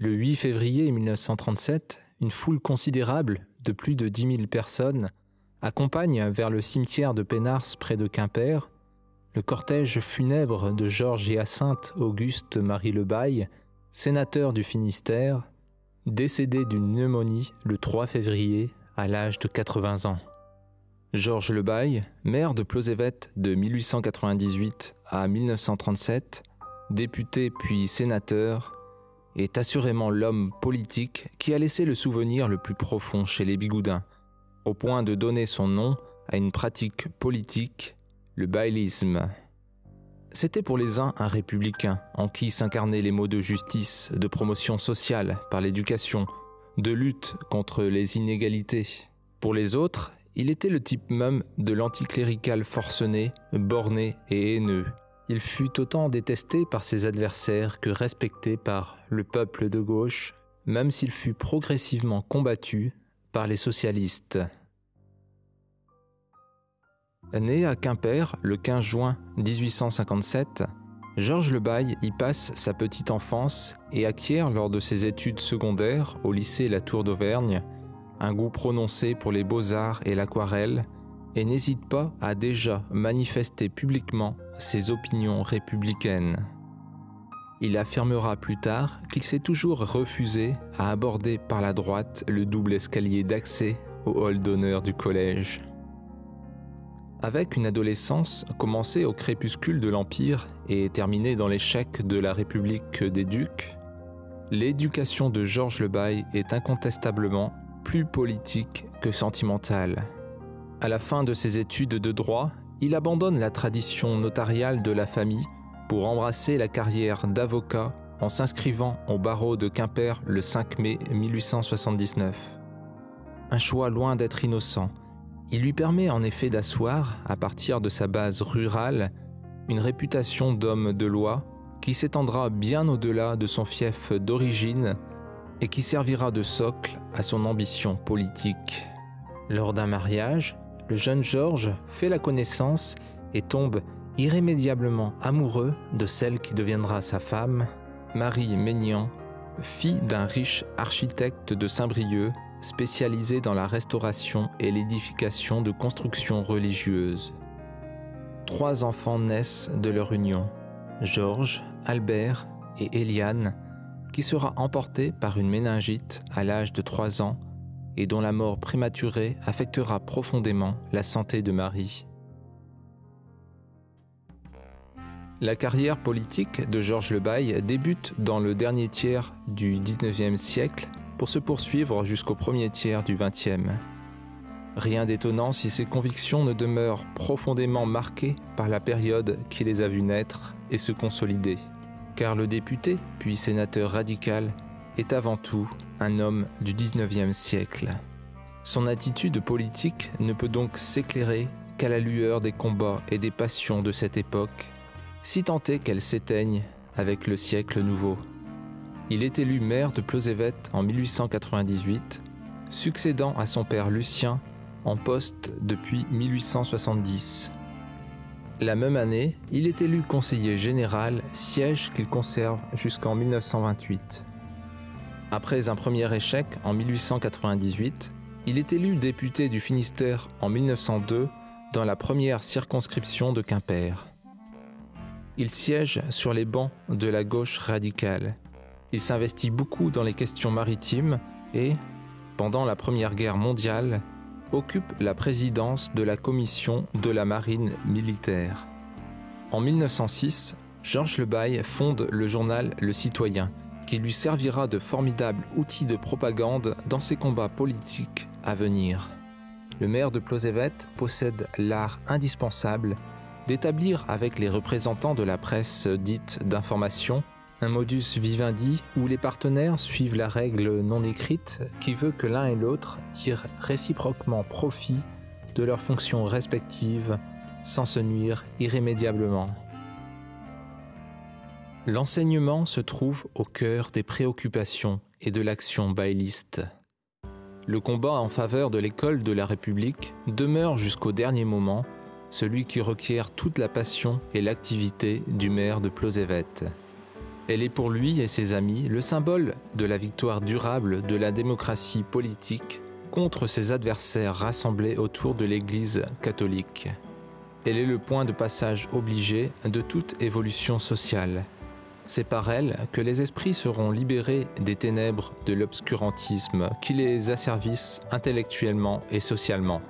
Le 8 février 1937, une foule considérable de plus de 10 000 personnes accompagne vers le cimetière de Pénars près de Quimper le cortège funèbre de Georges Hyacinthe Auguste Marie Lebaille, sénateur du Finistère, décédé d'une pneumonie le 3 février à l'âge de 80 ans. Georges Lebaille, maire de Plozévet de 1898 à 1937, député puis sénateur, est assurément l'homme politique qui a laissé le souvenir le plus profond chez les bigoudins, au point de donner son nom à une pratique politique, le baillisme. C'était pour les uns un républicain en qui s'incarnaient les mots de justice, de promotion sociale par l'éducation, de lutte contre les inégalités. Pour les autres, il était le type même de l'anticlérical forcené, borné et haineux. Il fut autant détesté par ses adversaires que respecté par le peuple de gauche, même s'il fut progressivement combattu par les socialistes. Né à Quimper le 15 juin 1857, Georges Lebaille y passe sa petite enfance et acquiert lors de ses études secondaires au lycée La Tour d'Auvergne un goût prononcé pour les beaux-arts et l'aquarelle et n'hésite pas à déjà manifester publiquement ses opinions républicaines. Il affirmera plus tard qu'il s'est toujours refusé à aborder par la droite le double escalier d'accès au hall d'honneur du collège. Avec une adolescence commencée au crépuscule de l'Empire et terminée dans l'échec de la République des Ducs, l'éducation de Georges Lebaille est incontestablement plus politique que sentimentale. À la fin de ses études de droit, il abandonne la tradition notariale de la famille pour embrasser la carrière d'avocat en s'inscrivant au barreau de Quimper le 5 mai 1879. Un choix loin d'être innocent, il lui permet en effet d'asseoir, à partir de sa base rurale, une réputation d'homme de loi qui s'étendra bien au-delà de son fief d'origine et qui servira de socle à son ambition politique. Lors d'un mariage, le jeune Georges fait la connaissance et tombe irrémédiablement amoureux de celle qui deviendra sa femme, Marie Maignan, fille d'un riche architecte de Saint-Brieuc spécialisé dans la restauration et l'édification de constructions religieuses. Trois enfants naissent de leur union, Georges, Albert et Eliane, qui sera emporté par une méningite à l'âge de 3 ans et dont la mort prématurée affectera profondément la santé de Marie. La carrière politique de Georges Lebaille débute dans le dernier tiers du XIXe siècle pour se poursuivre jusqu'au premier tiers du XXe. Rien d'étonnant si ces convictions ne demeurent profondément marquées par la période qui les a vues naître et se consolider. Car le député, puis sénateur radical, est avant tout un homme du XIXe siècle. Son attitude politique ne peut donc s'éclairer qu'à la lueur des combats et des passions de cette époque, si tant est qu'elle s'éteigne avec le siècle nouveau. Il est élu maire de Plozévet en 1898, succédant à son père Lucien en poste depuis 1870. La même année, il est élu conseiller général, siège qu'il conserve jusqu'en 1928. Après un premier échec en 1898, il est élu député du Finistère en 1902 dans la première circonscription de Quimper. Il siège sur les bancs de la gauche radicale il s'investit beaucoup dans les questions maritimes et, pendant la Première Guerre mondiale, occupe la présidence de la commission de la marine militaire. En 1906, Georges Lebaille fonde le journal Le Citoyen, qui lui servira de formidable outil de propagande dans ses combats politiques à venir. Le maire de Plozévet possède l'art indispensable d'établir avec les représentants de la presse dite d'information un modus vivendi où les partenaires suivent la règle non écrite qui veut que l'un et l'autre tirent réciproquement profit de leurs fonctions respectives sans se nuire irrémédiablement. L'enseignement se trouve au cœur des préoccupations et de l'action bailliste. Le combat en faveur de l'école de la République demeure jusqu'au dernier moment celui qui requiert toute la passion et l'activité du maire de Plozévet. Elle est pour lui et ses amis le symbole de la victoire durable de la démocratie politique contre ses adversaires rassemblés autour de l'Église catholique. Elle est le point de passage obligé de toute évolution sociale. C'est par elle que les esprits seront libérés des ténèbres de l'obscurantisme qui les asservissent intellectuellement et socialement.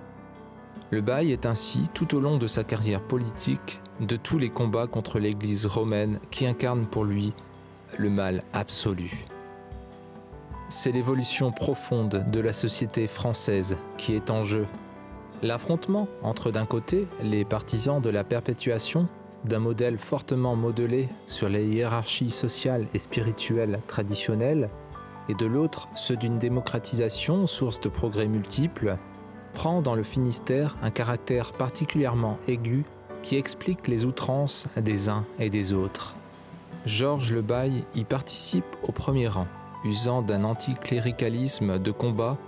Le bail est ainsi, tout au long de sa carrière politique, de tous les combats contre l'Église romaine qui incarne pour lui le mal absolu. C'est l'évolution profonde de la société française qui est en jeu. L'affrontement entre d'un côté les partisans de la perpétuation d'un modèle fortement modelé sur les hiérarchies sociales et spirituelles traditionnelles, et de l'autre ceux d'une démocratisation source de progrès multiples, prend dans le Finistère un caractère particulièrement aigu qui explique les outrances des uns et des autres. Georges Le Bail y participe au premier rang, usant d'un anticléricalisme de combat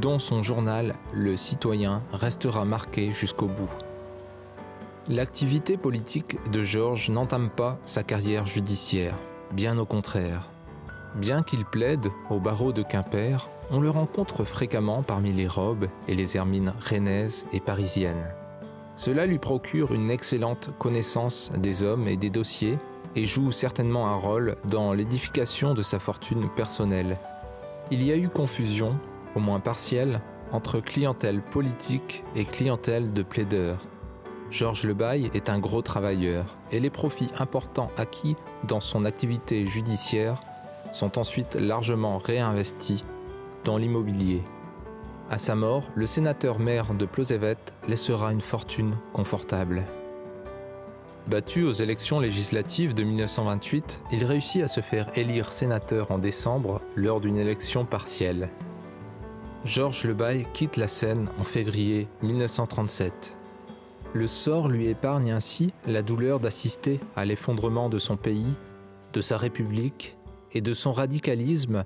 dont son journal, Le Citoyen, restera marqué jusqu'au bout. L'activité politique de Georges n'entame pas sa carrière judiciaire, bien au contraire. Bien qu'il plaide au barreau de Quimper, on le rencontre fréquemment parmi les robes et les hermines rennaises et parisiennes. Cela lui procure une excellente connaissance des hommes et des dossiers et joue certainement un rôle dans l'édification de sa fortune personnelle. Il y a eu confusion, au moins partielle, entre clientèle politique et clientèle de plaideurs. Georges Lebaille est un gros travailleur et les profits importants acquis dans son activité judiciaire sont ensuite largement réinvestis dans l'immobilier. À sa mort, le sénateur maire de Plozévet laissera une fortune confortable. Battu aux élections législatives de 1928, il réussit à se faire élire sénateur en décembre lors d'une élection partielle. Georges Lebaille quitte la scène en février 1937. Le sort lui épargne ainsi la douleur d'assister à l'effondrement de son pays, de sa République et de son radicalisme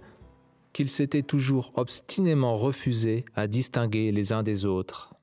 qu'il s'était toujours obstinément refusé à distinguer les uns des autres.